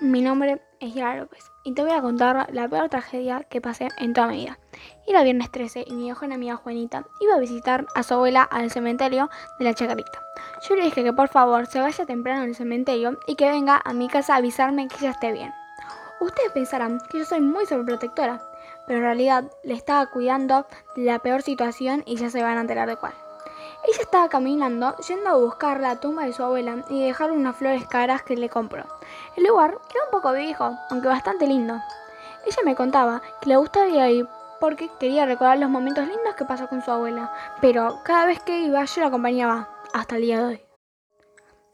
Mi nombre es Yara López y te voy a contar la peor tragedia que pasé en toda mi vida. Era viernes 13 y mi mejor amiga Juanita iba a visitar a su abuela al cementerio de la Chacarita. Yo le dije que por favor se vaya temprano al cementerio y que venga a mi casa a avisarme que ella esté bien. Ustedes pensarán que yo soy muy sobreprotectora, pero en realidad le estaba cuidando de la peor situación y ya se van a enterar de cuál. Ella estaba caminando, yendo a buscar la tumba de su abuela y dejar unas flores caras que le compró. El lugar era un poco viejo, aunque bastante lindo. Ella me contaba que le gustaba ir porque quería recordar los momentos lindos que pasó con su abuela, pero cada vez que iba yo la acompañaba, hasta el día de hoy.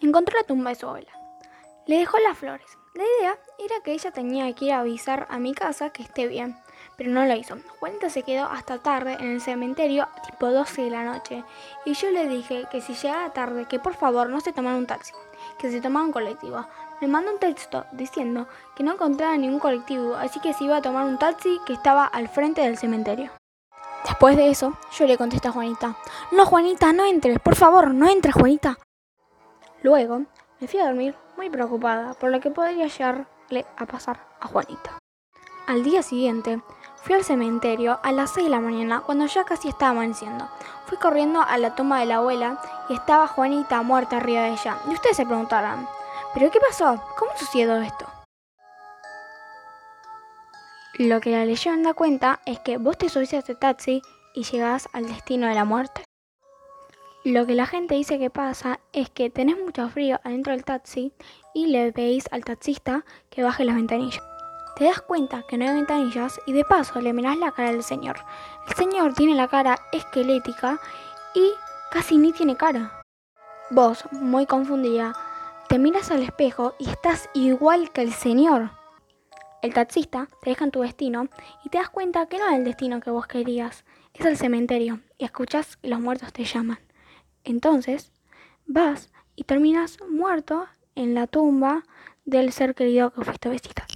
Encontró la tumba de su abuela. Le dejó las flores. La idea era que ella tenía que ir a avisar a mi casa que esté bien pero no lo hizo. Juanita se quedó hasta tarde en el cementerio, tipo 12 de la noche, y yo le dije que si llegaba tarde, que por favor no se tomara un taxi, que se tomara un colectivo. Me mandó un texto diciendo que no encontraba ningún colectivo, así que se iba a tomar un taxi que estaba al frente del cementerio. Después de eso, yo le contesté a Juanita, no Juanita, no entres, por favor, no entres Juanita. Luego, me fui a dormir muy preocupada por lo que podría llegarle a pasar a Juanita. Al día siguiente, Fui al cementerio a las 6 de la mañana cuando ya casi estaba amaneciendo. Fui corriendo a la tumba de la abuela y estaba Juanita muerta arriba de ella. Y ustedes se preguntarán, ¿pero qué pasó? ¿Cómo sucedió esto? Lo que la leyenda cuenta es que vos te subís a este taxi y llegás al destino de la muerte. Lo que la gente dice que pasa es que tenés mucho frío adentro del taxi y le pedís al taxista que baje las ventanillas te das cuenta que no hay ventanillas y de paso le mirás la cara del señor. El señor tiene la cara esquelética y casi ni tiene cara. Vos, muy confundida, te miras al espejo y estás igual que el señor. El taxista te deja en tu destino y te das cuenta que no es el destino que vos querías, es el cementerio y escuchas que los muertos te llaman. Entonces, vas y terminas muerto en la tumba del ser querido que fuiste a visitar.